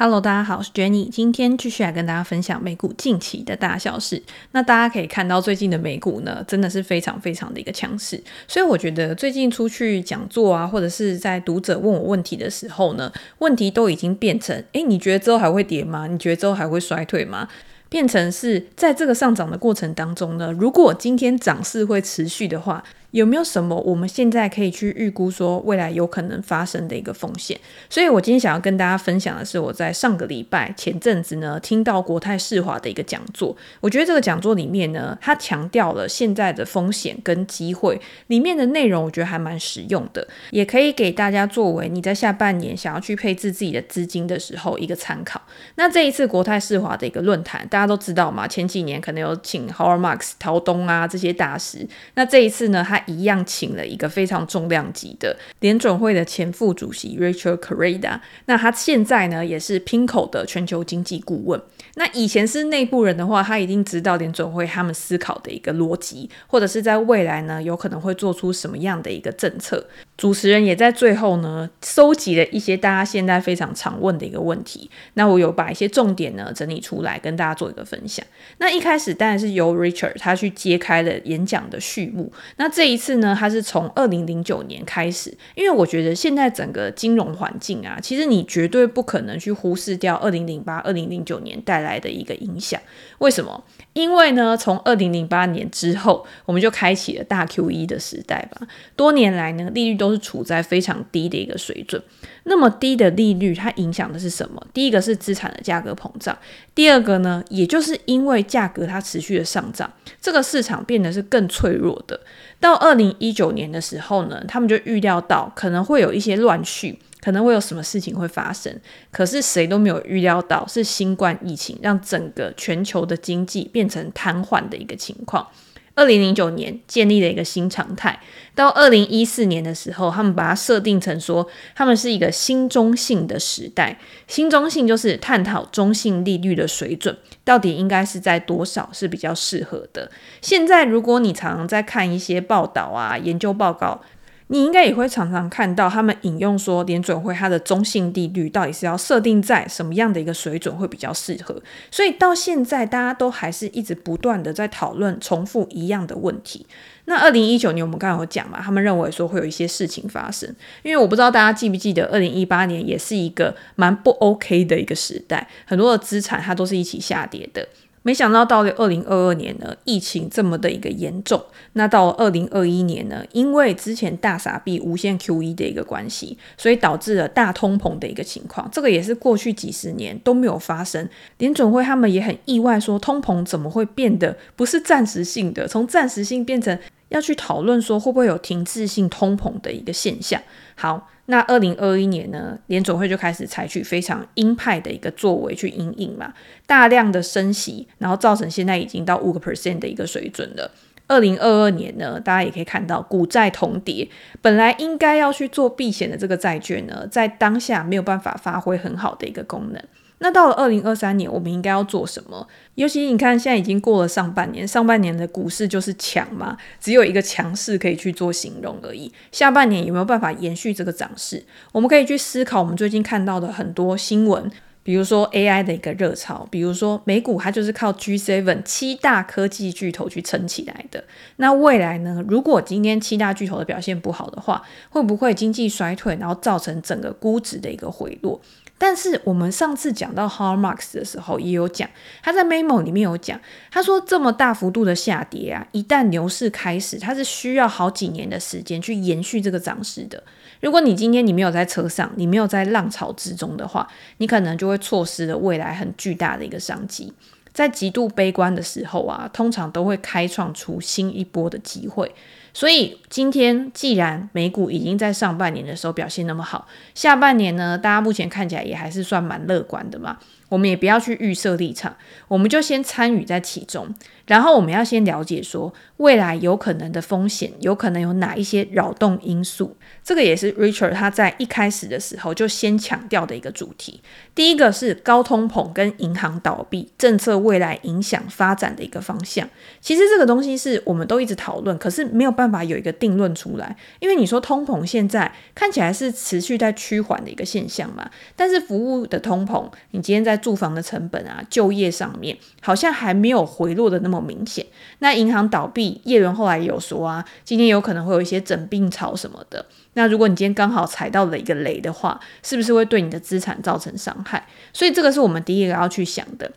Hello，大家好，我是 Jenny，今天继续来跟大家分享美股近期的大小事。那大家可以看到，最近的美股呢，真的是非常非常的一个强势。所以我觉得最近出去讲座啊，或者是在读者问我问题的时候呢，问题都已经变成：诶，你觉得之后还会跌吗？你觉得之后还会衰退吗？变成是在这个上涨的过程当中呢，如果今天涨势会持续的话。有没有什么我们现在可以去预估说未来有可能发生的一个风险？所以我今天想要跟大家分享的是我在上个礼拜前阵子呢听到国泰世华的一个讲座。我觉得这个讲座里面呢，它强调了现在的风险跟机会，里面的内容我觉得还蛮实用的，也可以给大家作为你在下半年想要去配置自己的资金的时候一个参考。那这一次国泰世华的一个论坛，大家都知道嘛，前几年可能有请 Howard Marks、陶东啊这些大师，那这一次呢，他一样请了一个非常重量级的联准会的前副主席 Rachel Correda，那他现在呢也是 pinco 的全球经济顾问。那以前是内部人的话，他一定知道联准会他们思考的一个逻辑，或者是在未来呢有可能会做出什么样的一个政策。主持人也在最后呢收集了一些大家现在非常常问的一个问题。那我有把一些重点呢整理出来跟大家做一个分享。那一开始当然是由 Richard 他去揭开了演讲的序幕。那这一次呢，他是从二零零九年开始，因为我觉得现在整个金融环境啊，其实你绝对不可能去忽视掉二零零八、二零零九年带来的一个影响。为什么？因为呢，从二零零八年之后，我们就开启了大 QE 的时代吧。多年来呢，利率都都是处在非常低的一个水准。那么低的利率，它影响的是什么？第一个是资产的价格膨胀，第二个呢，也就是因为价格它持续的上涨，这个市场变得是更脆弱的。到二零一九年的时候呢，他们就预料到可能会有一些乱序，可能会有什么事情会发生。可是谁都没有预料到是新冠疫情让整个全球的经济变成瘫痪的一个情况。二零零九年建立了一个新常态，到二零一四年的时候，他们把它设定成说，他们是一个新中性的时代。新中性就是探讨中性利率的水准到底应该是在多少是比较适合的。现在如果你常常在看一些报道啊、研究报告。你应该也会常常看到他们引用说，联准会它的中性利率到底是要设定在什么样的一个水准会比较适合。所以到现在，大家都还是一直不断的在讨论重复一样的问题。那二零一九年我们刚刚有讲嘛，他们认为说会有一些事情发生，因为我不知道大家记不记得，二零一八年也是一个蛮不 OK 的一个时代，很多的资产它都是一起下跌的。没想到到了二零二二年呢，疫情这么的一个严重。那到了二零二一年呢，因为之前大傻币无限 QE 的一个关系，所以导致了大通膨的一个情况。这个也是过去几十年都没有发生。联准会他们也很意外，说通膨怎么会变得不是暂时性的，从暂时性变成要去讨论说会不会有停滞性通膨的一个现象。好。那二零二一年呢，联总会就开始采取非常鹰派的一个作为去引领嘛，大量的升息，然后造成现在已经到五个 percent 的一个水准了。二零二二年呢，大家也可以看到股债同跌，本来应该要去做避险的这个债券呢，在当下没有办法发挥很好的一个功能。那到了二零二三年，我们应该要做什么？尤其你看，现在已经过了上半年，上半年的股市就是强嘛，只有一个强势可以去做形容而已。下半年有没有办法延续这个涨势？我们可以去思考我们最近看到的很多新闻，比如说 AI 的一个热潮，比如说美股它就是靠 G7 七大科技巨头去撑起来的。那未来呢？如果今天七大巨头的表现不好的话，会不会经济衰退，然后造成整个估值的一个回落？但是我们上次讲到 Howard Marks 的时候，也有讲，他在 memo 里面有讲，他说这么大幅度的下跌啊，一旦牛市开始，它是需要好几年的时间去延续这个涨势的。如果你今天你没有在车上，你没有在浪潮之中的话，你可能就会错失了未来很巨大的一个商机。在极度悲观的时候啊，通常都会开创出新一波的机会。所以今天既然美股已经在上半年的时候表现那么好，下半年呢，大家目前看起来也还是算蛮乐观的嘛。我们也不要去预设立场，我们就先参与在其中。然后我们要先了解说，未来有可能的风险，有可能有哪一些扰动因素。这个也是 Richard 他在一开始的时候就先强调的一个主题。第一个是高通膨跟银行倒闭政策未来影响发展的一个方向。其实这个东西是我们都一直讨论，可是没有办法有一个定论出来。因为你说通膨现在看起来是持续在趋缓的一个现象嘛，但是服务的通膨，你今天在住房的成本啊、就业上面，好像还没有回落的那么。明显，那银行倒闭，叶伦后来也有说啊，今天有可能会有一些整病潮什么的。那如果你今天刚好踩到了一个雷的话，是不是会对你的资产造成伤害？所以这个是我们第一个要去想的。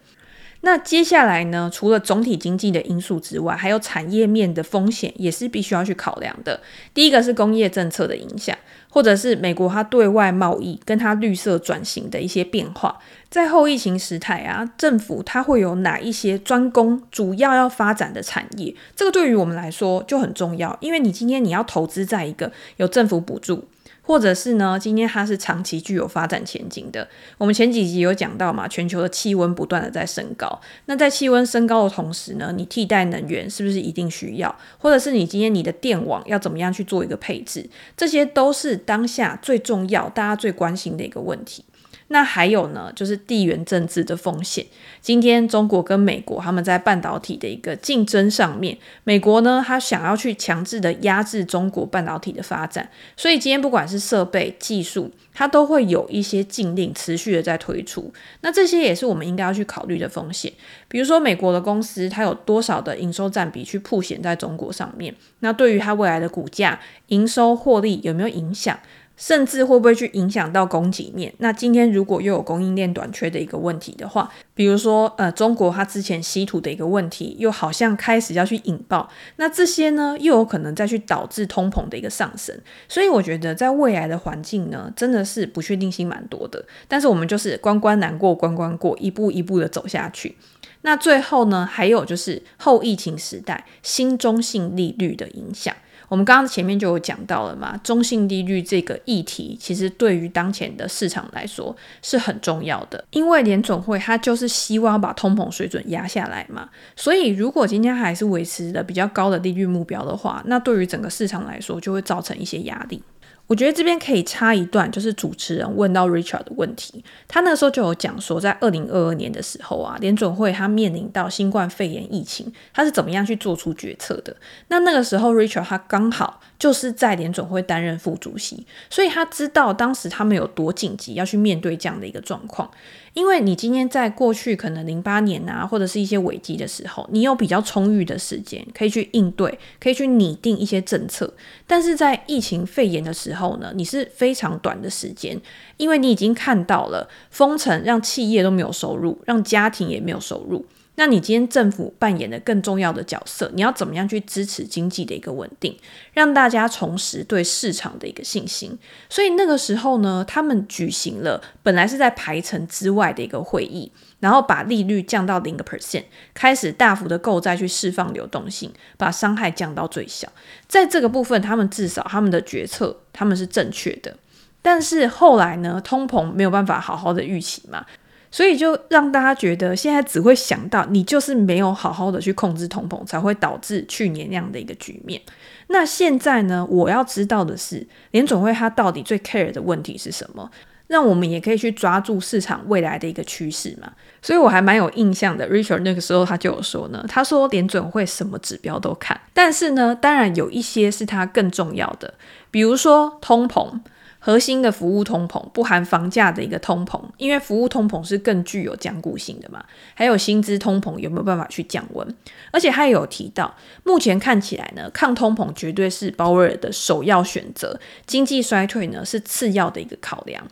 那接下来呢，除了总体经济的因素之外，还有产业面的风险也是必须要去考量的。第一个是工业政策的影响。或者是美国它对外贸易跟它绿色转型的一些变化，在后疫情时代啊，政府它会有哪一些专攻主要要发展的产业？这个对于我们来说就很重要，因为你今天你要投资在一个有政府补助。或者是呢，今天它是长期具有发展前景的。我们前几集有讲到嘛，全球的气温不断的在升高。那在气温升高的同时呢，你替代能源是不是一定需要？或者是你今天你的电网要怎么样去做一个配置？这些都是当下最重要、大家最关心的一个问题。那还有呢，就是地缘政治的风险。今天中国跟美国他们在半导体的一个竞争上面，美国呢，他想要去强制的压制中国半导体的发展，所以今天不管是设备技术，它都会有一些禁令持续的在推出。那这些也是我们应该要去考虑的风险。比如说美国的公司，它有多少的营收占比去铺显在中国上面？那对于它未来的股价、营收、获利有没有影响？甚至会不会去影响到供给面？那今天如果又有供应链短缺的一个问题的话，比如说呃，中国它之前稀土的一个问题，又好像开始要去引爆，那这些呢又有可能再去导致通膨的一个上升。所以我觉得在未来的环境呢，真的是不确定性蛮多的。但是我们就是关关难过关关过，一步一步的走下去。那最后呢，还有就是后疫情时代新中性利率的影响。我们刚刚前面就有讲到了嘛，中性利率这个议题，其实对于当前的市场来说是很重要的，因为联总会它就是希望把通膨水准压下来嘛，所以如果今天还是维持的比较高的利率目标的话，那对于整个市场来说就会造成一些压力。我觉得这边可以插一段，就是主持人问到 Richard 的问题，他那个时候就有讲说，在二零二二年的时候啊，联准会他面临到新冠肺炎疫情，他是怎么样去做出决策的？那那个时候 Richard 他刚好就是在联准会担任副主席，所以他知道当时他们有多紧急要去面对这样的一个状况。因为你今天在过去可能零八年啊，或者是一些危机的时候，你有比较充裕的时间可以去应对，可以去拟定一些政策。但是在疫情肺炎的时候后呢，你是非常短的时间，因为你已经看到了封城让企业都没有收入，让家庭也没有收入。那你今天政府扮演的更重要的角色，你要怎么样去支持经济的一个稳定，让大家重拾对市场的一个信心？所以那个时候呢，他们举行了本来是在排程之外的一个会议，然后把利率降到零个 percent，开始大幅的购债去释放流动性，把伤害降到最小。在这个部分，他们至少他们的决策他们是正确的。但是后来呢，通膨没有办法好好的预期嘛。所以就让大家觉得，现在只会想到你就是没有好好的去控制通膨，才会导致去年那样的一个局面。那现在呢，我要知道的是，联总会它到底最 care 的问题是什么？让我们也可以去抓住市场未来的一个趋势嘛。所以我还蛮有印象的，Richard 那个时候他就有说呢，他说联准会什么指标都看，但是呢，当然有一些是他更重要的，比如说通膨。核心的服务通膨不含房价的一个通膨，因为服务通膨是更具有僵固性的嘛。还有薪资通膨有没有办法去降温？而且他也有提到，目前看起来呢，抗通膨绝对是鲍威尔的首要选择，经济衰退呢是次要的一个考量。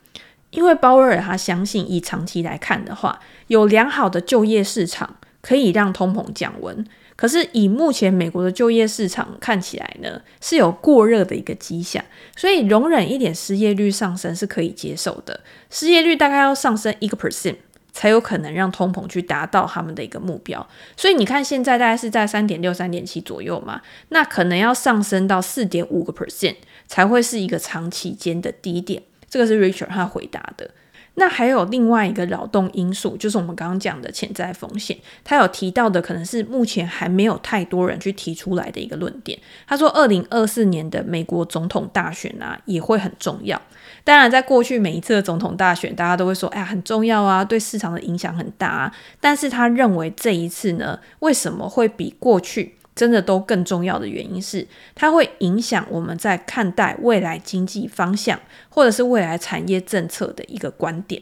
因为鲍威尔他相信，以长期来看的话，有良好的就业市场可以让通膨降温。可是以目前美国的就业市场看起来呢，是有过热的一个迹象，所以容忍一点失业率上升是可以接受的。失业率大概要上升一个 percent 才有可能让通膨去达到他们的一个目标。所以你看现在大概是在三点六、三点七左右嘛，那可能要上升到四点五个 percent 才会是一个长期间的低点。这个是 Richard 他回答的。那还有另外一个扰动因素，就是我们刚刚讲的潜在风险。他有提到的，可能是目前还没有太多人去提出来的一个论点。他说，二零二四年的美国总统大选啊，也会很重要。当然，在过去每一次的总统大选，大家都会说，哎呀，很重要啊，对市场的影响很大啊。但是他认为这一次呢，为什么会比过去真的都更重要的原因是，它会影响我们在看待未来经济方向，或者是未来产业政策的一个观点。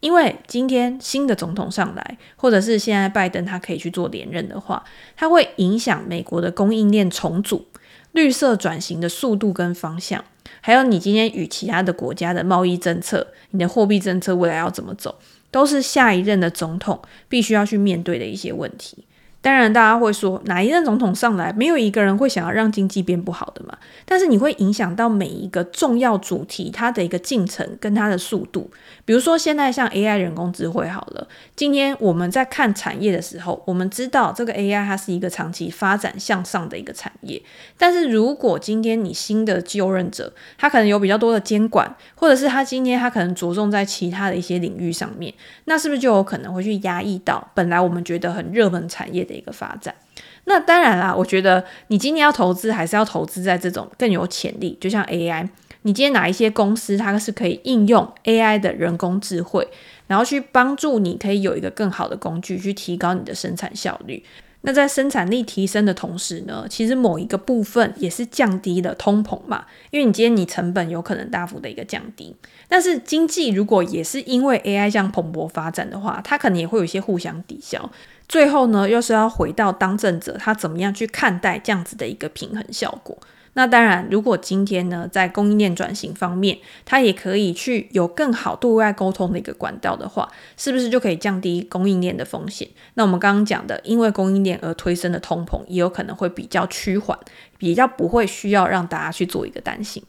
因为今天新的总统上来，或者是现在拜登他可以去做连任的话，它会影响美国的供应链重组、绿色转型的速度跟方向，还有你今天与其他的国家的贸易政策、你的货币政策未来要怎么走，都是下一任的总统必须要去面对的一些问题。当然，大家会说哪一任总统上来，没有一个人会想要让经济变不好的嘛。但是你会影响到每一个重要主题它的一个进程跟它的速度。比如说现在像 AI 人工智慧好了，今天我们在看产业的时候，我们知道这个 AI 它是一个长期发展向上的一个产业。但是如果今天你新的就任者，他可能有比较多的监管，或者是他今天他可能着重在其他的一些领域上面，那是不是就有可能会去压抑到本来我们觉得很热门产业的一个发展，那当然啦，我觉得你今天要投资，还是要投资在这种更有潜力，就像 AI。你今天哪一些公司，它是可以应用 AI 的人工智慧，然后去帮助你，可以有一个更好的工具去提高你的生产效率。那在生产力提升的同时呢，其实某一个部分也是降低了通膨嘛，因为你今天你成本有可能大幅的一个降低。但是经济如果也是因为 AI 这样蓬勃发展的话，它可能也会有一些互相抵消。最后呢，又是要回到当政者他怎么样去看待这样子的一个平衡效果。那当然，如果今天呢，在供应链转型方面，它也可以去有更好对外沟通的一个管道的话，是不是就可以降低供应链的风险？那我们刚刚讲的，因为供应链而推升的通膨，也有可能会比较趋缓，比较不会需要让大家去做一个担心。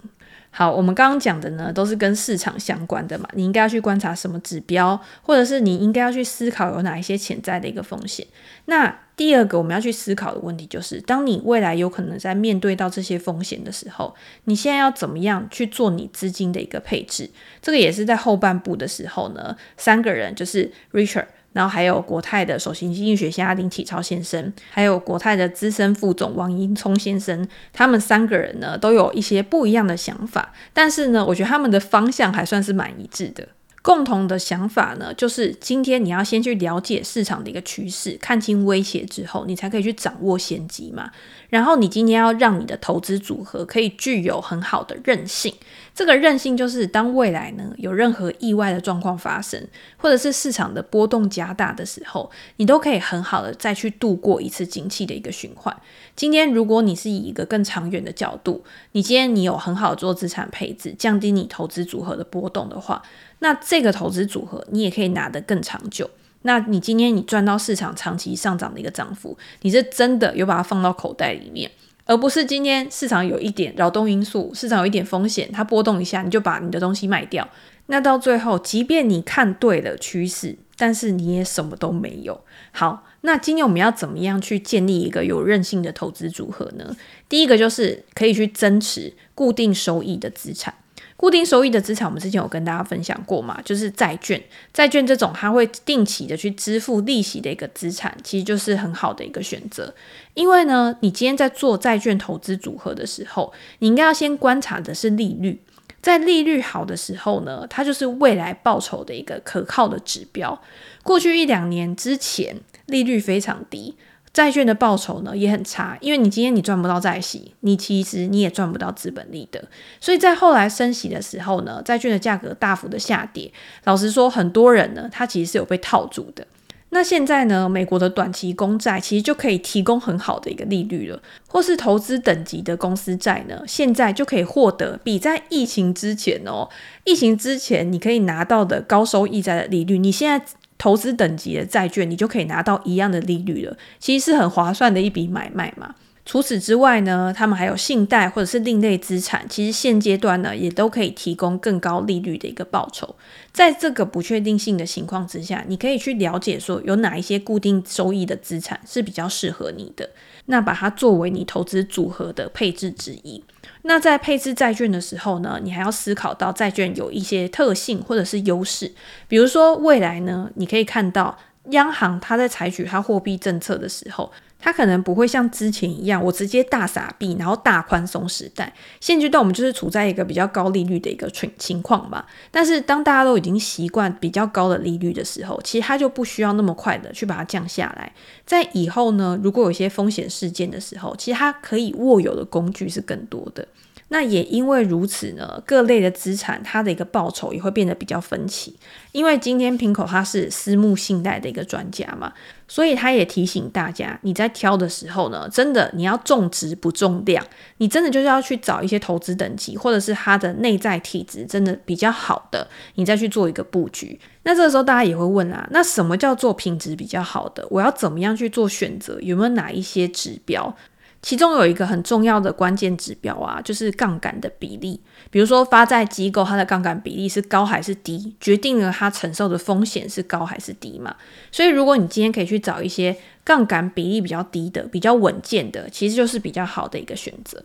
好，我们刚刚讲的呢，都是跟市场相关的嘛。你应该要去观察什么指标，或者是你应该要去思考有哪一些潜在的一个风险。那第二个我们要去思考的问题就是，当你未来有可能在面对到这些风险的时候，你现在要怎么样去做你资金的一个配置？这个也是在后半部的时候呢，三个人就是 Richard。然后还有国泰的首席经济学家林启超先生，还有国泰的资深副总王英聪先生，他们三个人呢都有一些不一样的想法，但是呢，我觉得他们的方向还算是蛮一致的。共同的想法呢，就是今天你要先去了解市场的一个趋势，看清威胁之后，你才可以去掌握先机嘛。然后你今天要让你的投资组合可以具有很好的韧性，这个韧性就是当未来呢有任何意外的状况发生，或者是市场的波动加大的时候，你都可以很好的再去度过一次景气的一个循环。今天如果你是以一个更长远的角度，你今天你有很好做资产配置，降低你投资组合的波动的话。那这个投资组合，你也可以拿得更长久。那你今天你赚到市场长期上涨的一个涨幅，你是真的有把它放到口袋里面，而不是今天市场有一点扰动因素，市场有一点风险，它波动一下你就把你的东西卖掉。那到最后，即便你看对了趋势，但是你也什么都没有。好，那今天我们要怎么样去建立一个有韧性的投资组合呢？第一个就是可以去增持固定收益的资产。固定收益的资产，我们之前有跟大家分享过嘛，就是债券。债券这种它会定期的去支付利息的一个资产，其实就是很好的一个选择。因为呢，你今天在做债券投资组合的时候，你应该要先观察的是利率。在利率好的时候呢，它就是未来报酬的一个可靠的指标。过去一两年之前，利率非常低。债券的报酬呢也很差，因为你今天你赚不到债息，你其实你也赚不到资本利得，所以在后来升息的时候呢，债券的价格大幅的下跌。老实说，很多人呢他其实是有被套住的。那现在呢，美国的短期公债其实就可以提供很好的一个利率了，或是投资等级的公司债呢，现在就可以获得比在疫情之前哦，疫情之前你可以拿到的高收益债的利率，你现在。投资等级的债券，你就可以拿到一样的利率了，其实是很划算的一笔买卖嘛。除此之外呢，他们还有信贷或者是另类资产，其实现阶段呢也都可以提供更高利率的一个报酬。在这个不确定性的情况之下，你可以去了解说有哪一些固定收益的资产是比较适合你的。那把它作为你投资组合的配置之一。那在配置债券的时候呢，你还要思考到债券有一些特性或者是优势，比如说未来呢，你可以看到央行它在采取它货币政策的时候。它可能不会像之前一样，我直接大傻币，然后大宽松时代。现阶段我们就是处在一个比较高利率的一个情情况嘛。但是当大家都已经习惯比较高的利率的时候，其实它就不需要那么快的去把它降下来。在以后呢，如果有一些风险事件的时候，其实它可以握有的工具是更多的。那也因为如此呢，各类的资产它的一个报酬也会变得比较分歧。因为今天平口他是私募信贷的一个专家嘛，所以他也提醒大家，你在挑的时候呢，真的你要重质不重量，你真的就是要去找一些投资等级或者是它的内在体质真的比较好的，你再去做一个布局。那这个时候大家也会问啊，那什么叫做品质比较好的？我要怎么样去做选择？有没有哪一些指标？其中有一个很重要的关键指标啊，就是杠杆的比例。比如说发债机构它的杠杆比例是高还是低，决定了它承受的风险是高还是低嘛。所以如果你今天可以去找一些杠杆比例比较低的、比较稳健的，其实就是比较好的一个选择。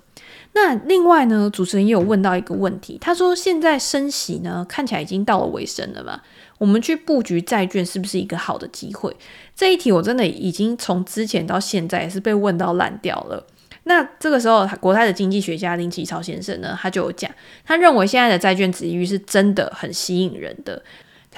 那另外呢，主持人也有问到一个问题，他说现在升息呢看起来已经到了尾声了嘛，我们去布局债券是不是一个好的机会？这一题我真的已经从之前到现在也是被问到烂掉了。那这个时候，国泰的经济学家林启超先生呢，他就有讲，他认为现在的债券值域是真的很吸引人的。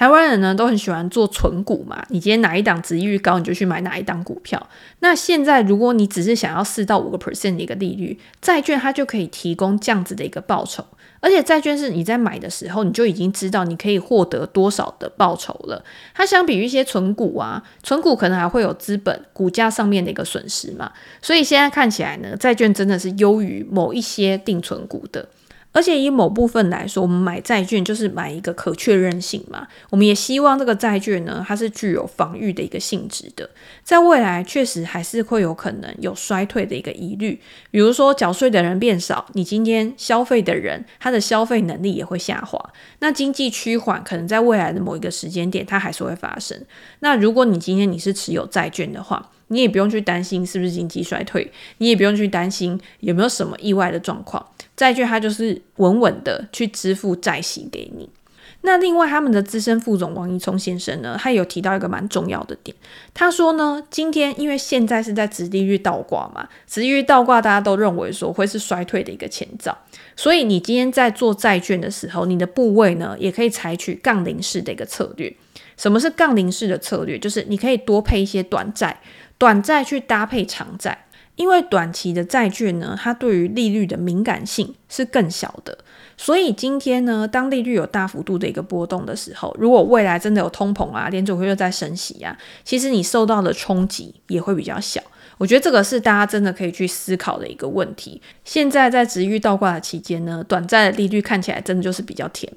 台湾人呢都很喜欢做存股嘛，你今天哪一档值利率高，你就去买哪一档股票。那现在如果你只是想要四到五个 percent 的一个利率，债券它就可以提供这样子的一个报酬。而且债券是你在买的时候，你就已经知道你可以获得多少的报酬了。它相比于一些存股啊，存股可能还会有资本股价上面的一个损失嘛。所以现在看起来呢，债券真的是优于某一些定存股的。而且以某部分来说，我们买债券就是买一个可确认性嘛。我们也希望这个债券呢，它是具有防御的一个性质的。在未来确实还是会有可能有衰退的一个疑虑，比如说缴税的人变少，你今天消费的人他的消费能力也会下滑。那经济趋缓可能在未来的某一个时间点，它还是会发生。那如果你今天你是持有债券的话，你也不用去担心是不是经济衰退，你也不用去担心有没有什么意外的状况。债券它就是稳稳的去支付债息给你。那另外他们的资深副总王一聪先生呢，他有提到一个蛮重要的点。他说呢，今天因为现在是在殖利率倒挂嘛，殖利率倒挂大家都认为说会是衰退的一个前兆，所以你今天在做债券的时候，你的部位呢也可以采取杠铃式的一个策略。什么是杠铃式的策略？就是你可以多配一些短债，短债去搭配长债。因为短期的债券呢，它对于利率的敏感性是更小的，所以今天呢，当利率有大幅度的一个波动的时候，如果未来真的有通膨啊，联准会又在升息啊，其实你受到的冲击也会比较小。我觉得这个是大家真的可以去思考的一个问题。现在在殖利率倒挂的期间呢，短债的利率看起来真的就是比较甜。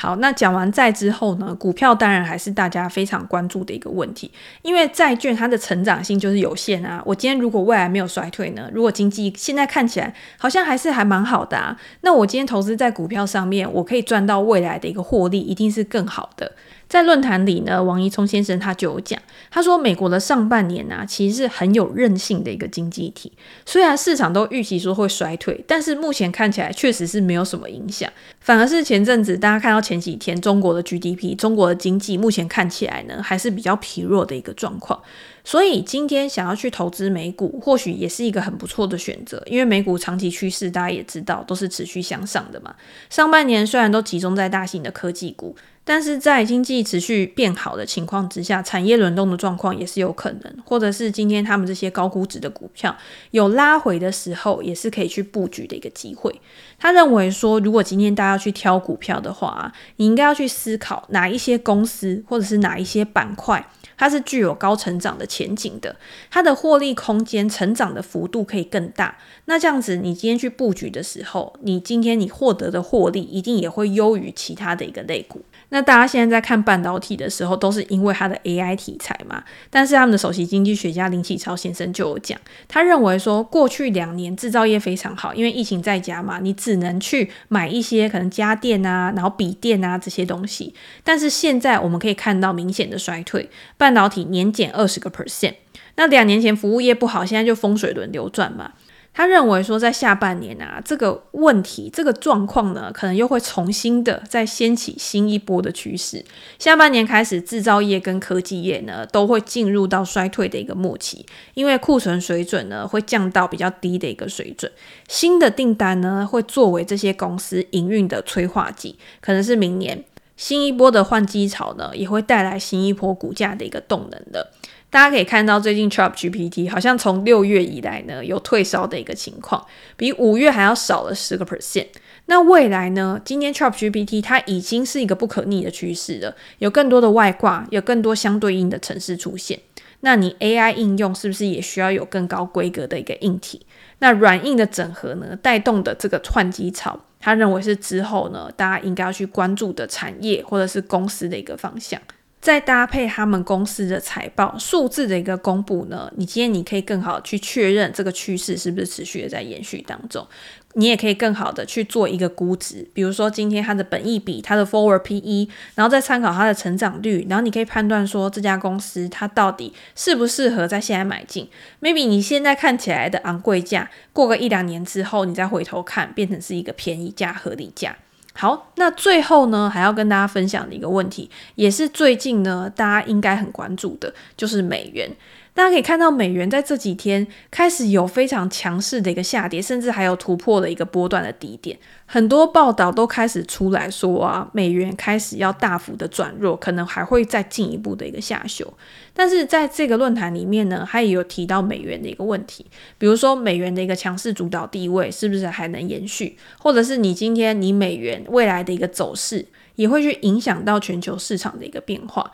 好，那讲完债之后呢，股票当然还是大家非常关注的一个问题，因为债券它的成长性就是有限啊。我今天如果未来没有衰退呢，如果经济现在看起来好像还是还蛮好的啊，那我今天投资在股票上面，我可以赚到未来的一个获利，一定是更好的。在论坛里呢，王一聪先生他就有讲，他说美国的上半年啊，其实是很有韧性的一个经济体。虽然市场都预期说会衰退，但是目前看起来确实是没有什么影响。反而是前阵子大家看到前几天中国的 GDP，中国的经济目前看起来呢，还是比较疲弱的一个状况。所以今天想要去投资美股，或许也是一个很不错的选择，因为美股长期趋势大家也知道都是持续向上的嘛。上半年虽然都集中在大型的科技股，但是在经济持续变好的情况之下，产业轮动的状况也是有可能，或者是今天他们这些高估值的股票有拉回的时候，也是可以去布局的一个机会。他认为说，如果今天大家要去挑股票的话，你应该要去思考哪一些公司或者是哪一些板块。它是具有高成长的前景的，它的获利空间、成长的幅度可以更大。那这样子，你今天去布局的时候，你今天你获得的获利一定也会优于其他的一个类股。那大家现在在看半导体的时候，都是因为它的 AI 题材嘛。但是他们的首席经济学家林启超先生就有讲，他认为说，过去两年制造业非常好，因为疫情在家嘛，你只能去买一些可能家电啊，然后笔电啊这些东西。但是现在我们可以看到明显的衰退，半导体年减二十个 percent。那两年前服务业不好，现在就风水轮流转嘛。他认为说，在下半年啊，这个问题、这个状况呢，可能又会重新的再掀起新一波的趋势。下半年开始，制造业跟科技业呢，都会进入到衰退的一个末期，因为库存水准呢，会降到比较低的一个水准。新的订单呢，会作为这些公司营运的催化剂，可能是明年新一波的换机潮呢，也会带来新一波股价的一个动能的。大家可以看到，最近 ChatGPT 好像从六月以来呢，有退烧的一个情况，比五月还要少了十个 percent。那未来呢？今天 ChatGPT 它已经是一个不可逆的趋势了，有更多的外挂，有更多相对应的城市出现。那你 AI 应用是不是也需要有更高规格的一个硬体？那软硬的整合呢，带动的这个串机潮，他认为是之后呢，大家应该要去关注的产业或者是公司的一个方向。再搭配他们公司的财报数字的一个公布呢，你今天你可以更好去确认这个趋势是不是持续的在延续当中。你也可以更好的去做一个估值，比如说今天它的本益比、它的 forward PE，然后再参考它的成长率，然后你可以判断说这家公司它到底适不适合在现在买进。Maybe 你现在看起来的昂贵价，过个一两年之后，你再回头看，变成是一个便宜价、合理价。好，那最后呢，还要跟大家分享的一个问题，也是最近呢，大家应该很关注的，就是美元。大家可以看到，美元在这几天开始有非常强势的一个下跌，甚至还有突破了一个波段的低点。很多报道都开始出来说啊，美元开始要大幅的转弱，可能还会再进一步的一个下修。但是在这个论坛里面呢，他也有提到美元的一个问题，比如说美元的一个强势主导地位是不是还能延续，或者是你今天你美元未来的一个走势也会去影响到全球市场的一个变化。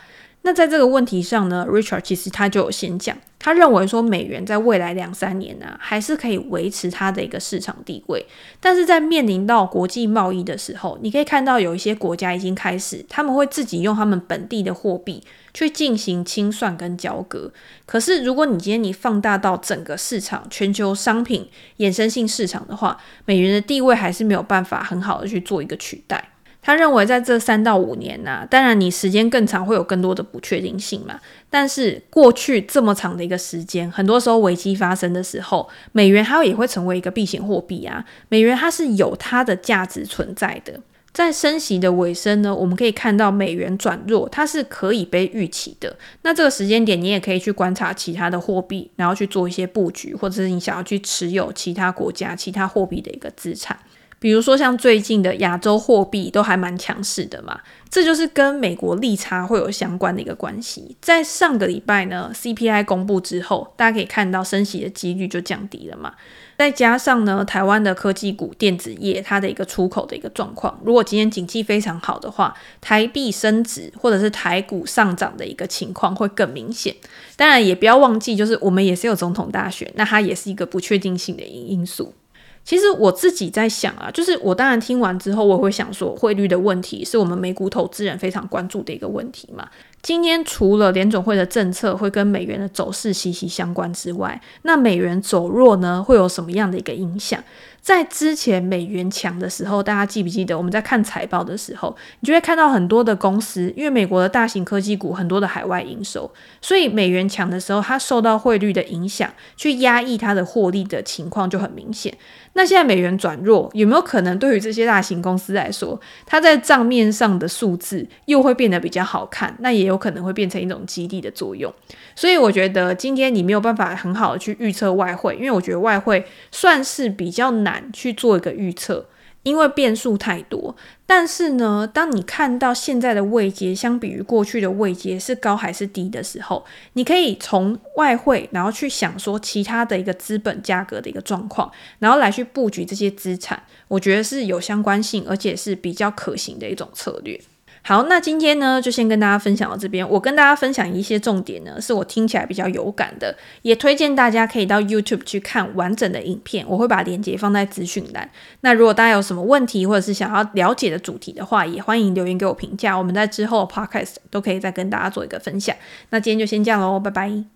那在这个问题上呢，Richard 其实他就有先讲，他认为说美元在未来两三年呢，还是可以维持它的一个市场地位，但是在面临到国际贸易的时候，你可以看到有一些国家已经开始，他们会自己用他们本地的货币去进行清算跟交割。可是如果你今天你放大到整个市场、全球商品衍生性市场的话，美元的地位还是没有办法很好的去做一个取代。他认为，在这三到五年呐、啊，当然你时间更长，会有更多的不确定性嘛。但是过去这么长的一个时间，很多时候危机发生的时候，美元它也会成为一个避险货币啊。美元它是有它的价值存在的。在升息的尾声呢，我们可以看到美元转弱，它是可以被预期的。那这个时间点，你也可以去观察其他的货币，然后去做一些布局，或者是你想要去持有其他国家其他货币的一个资产。比如说，像最近的亚洲货币都还蛮强势的嘛，这就是跟美国利差会有相关的一个关系。在上个礼拜呢，CPI 公布之后，大家可以看到升息的几率就降低了嘛。再加上呢，台湾的科技股、电子业它的一个出口的一个状况，如果今天景气非常好的话，台币升值或者是台股上涨的一个情况会更明显。当然，也不要忘记，就是我们也是有总统大选，那它也是一个不确定性的因素。其实我自己在想啊，就是我当然听完之后，我会想说，汇率的问题是我们美股投资人非常关注的一个问题嘛。今天除了联总会的政策会跟美元的走势息息相关之外，那美元走弱呢，会有什么样的一个影响？在之前美元强的时候，大家记不记得我们在看财报的时候，你就会看到很多的公司，因为美国的大型科技股很多的海外营收，所以美元强的时候，它受到汇率的影响，去压抑它的获利的情况就很明显。那现在美元转弱，有没有可能对于这些大型公司来说，它在账面上的数字又会变得比较好看？那也有有可能会变成一种激励的作用。所以我觉得今天你没有办法很好的去预测外汇，因为我觉得外汇算是比较难去做一个预测。因为变数太多，但是呢，当你看到现在的位阶相比于过去的位阶是高还是低的时候，你可以从外汇，然后去想说其他的一个资本价格的一个状况，然后来去布局这些资产，我觉得是有相关性，而且是比较可行的一种策略。好，那今天呢，就先跟大家分享到这边。我跟大家分享一些重点呢，是我听起来比较有感的，也推荐大家可以到 YouTube 去看完整的影片。我会把链接放在资讯栏。那如果大家有什么问题，或者是想要了解的主题的话，也欢迎留言给我评价。我们在之后的 Podcast 都可以再跟大家做一个分享。那今天就先这样喽，拜拜。